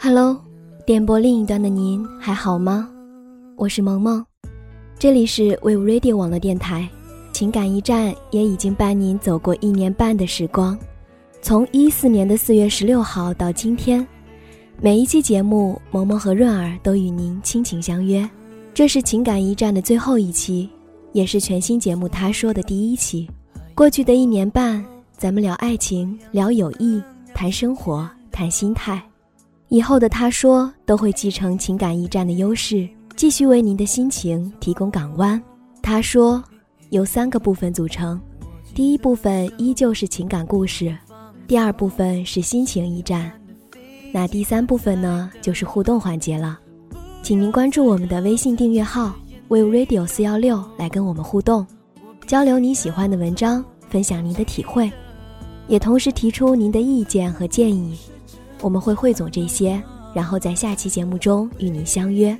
Hello，电波另一端的您还好吗？我是萌萌，这里是 Wave Radio 网络电台，情感驿站也已经伴您走过一年半的时光，从一四年的四月十六号到今天，每一期节目，萌萌和润儿都与您倾情相约。这是情感驿站的最后一期，也是全新节目《他说》的第一期。过去的一年半，咱们聊爱情，聊友谊，谈生活，谈心态。以后的《他说》都会继承情感驿站的优势，继续为您的心情提供港湾。《他说》由三个部分组成，第一部分依旧是情感故事，第二部分是心情驿站，那第三部分呢，就是互动环节了。请您关注我们的微信订阅号 “we radio 四幺六”来跟我们互动，交流你喜欢的文章，分享您的体会，也同时提出您的意见和建议。我们会汇总这些，然后在下期节目中与您相约。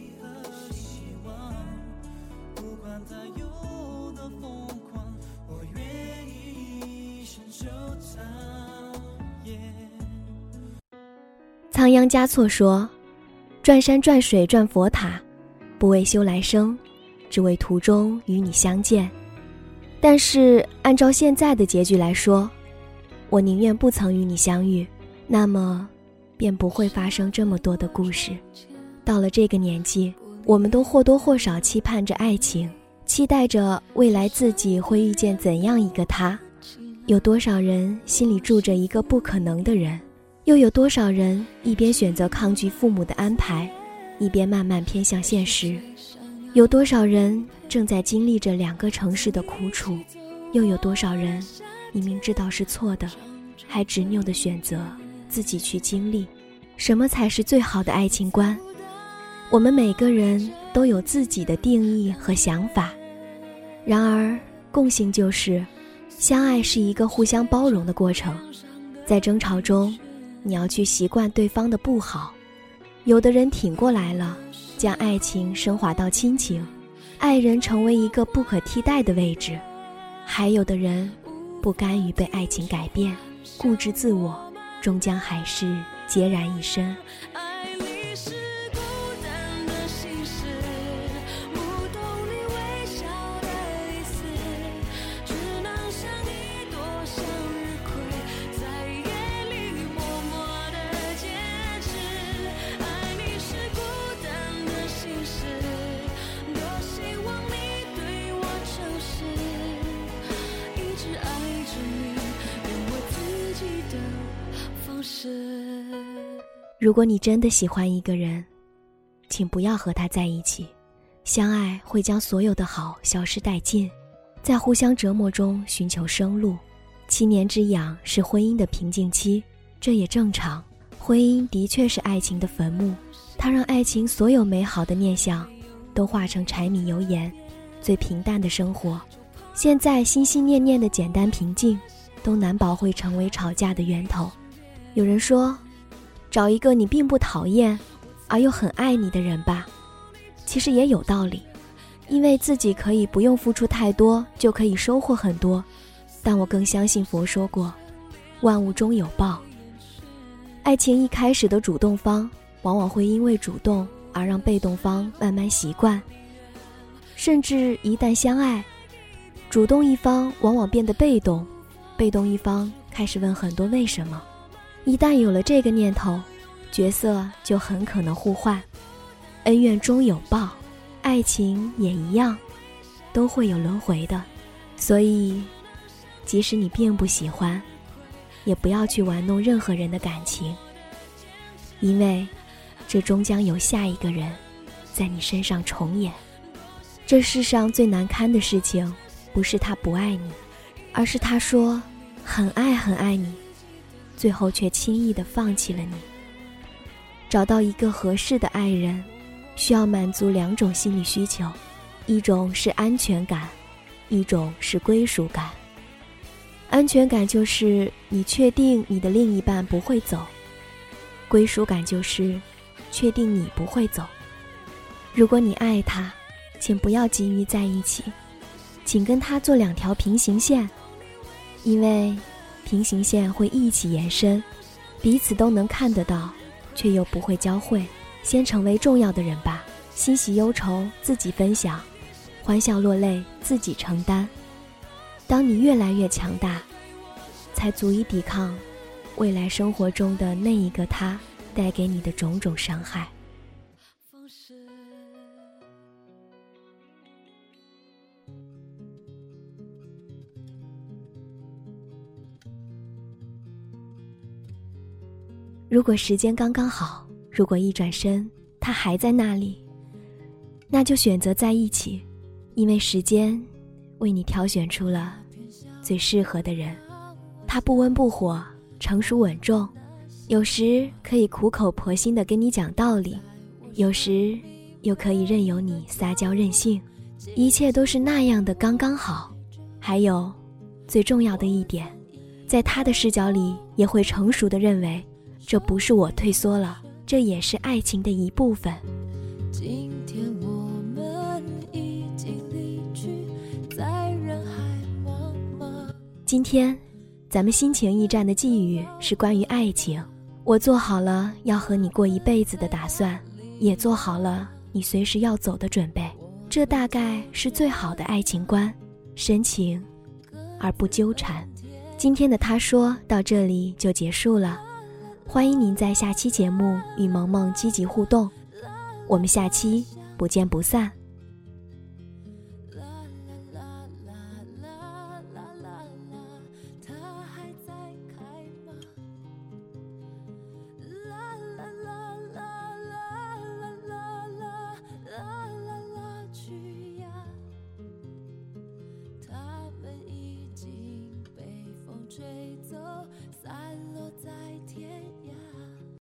仓央嘉措说。转山转水转佛塔，不为修来生，只为途中与你相见。但是按照现在的结局来说，我宁愿不曾与你相遇，那么便不会发生这么多的故事。到了这个年纪，我们都或多或少期盼着爱情，期待着未来自己会遇见怎样一个他。有多少人心里住着一个不可能的人？又有多少人一边选择抗拒父母的安排，一边慢慢偏向现实？有多少人正在经历着两个城市的苦楚？又有多少人明明知道是错的，还执拗的选择自己去经历？什么才是最好的爱情观？我们每个人都有自己的定义和想法。然而，共性就是，相爱是一个互相包容的过程，在争吵中。你要去习惯对方的不好，有的人挺过来了，将爱情升华到亲情，爱人成为一个不可替代的位置；还有的人不甘于被爱情改变，固执自我，终将还是孑然一身。如果你真的喜欢一个人，请不要和他在一起。相爱会将所有的好消失殆尽，在互相折磨中寻求生路。七年之痒是婚姻的瓶颈期，这也正常。婚姻的确是爱情的坟墓，它让爱情所有美好的念想都化成柴米油盐，最平淡的生活。现在心心念念的简单平静，都难保会成为吵架的源头。有人说。找一个你并不讨厌，而又很爱你的人吧，其实也有道理，因为自己可以不用付出太多就可以收获很多。但我更相信佛说过，万物终有报。爱情一开始的主动方，往往会因为主动而让被动方慢慢习惯，甚至一旦相爱，主动一方往往变得被动，被动一方开始问很多为什么。一旦有了这个念头，角色就很可能互换，恩怨终有报，爱情也一样，都会有轮回的。所以，即使你并不喜欢，也不要去玩弄任何人的感情，因为这终将有下一个人在你身上重演。这世上最难堪的事情，不是他不爱你，而是他说很爱很爱你。最后却轻易的放弃了你。找到一个合适的爱人，需要满足两种心理需求，一种是安全感，一种是归属感。安全感就是你确定你的另一半不会走，归属感就是确定你不会走。如果你爱他，请不要急于在一起，请跟他做两条平行线，因为平行线会一起延伸，彼此都能看得到，却又不会交汇。先成为重要的人吧，欣喜忧愁自己分享，欢笑落泪自己承担。当你越来越强大，才足以抵抗未来生活中的那一个他带给你的种种伤害。如果时间刚刚好。如果一转身，他还在那里，那就选择在一起，因为时间为你挑选出了最适合的人。他不温不火，成熟稳重，有时可以苦口婆心的跟你讲道理，有时又可以任由你撒娇任性，一切都是那样的刚刚好。还有，最重要的一点，在他的视角里，也会成熟的认为，这不是我退缩了。这也是爱情的一部分。今天我们已经离去，在人海茫茫。今天，咱们心情驿站的寄语是关于爱情。我做好了要和你过一辈子的打算，也做好了你随时要走的准备。这大概是最好的爱情观，深情而不纠缠。今天的他说到这里就结束了。欢迎您在下期节目与萌萌积极互动，我们下期不见不散。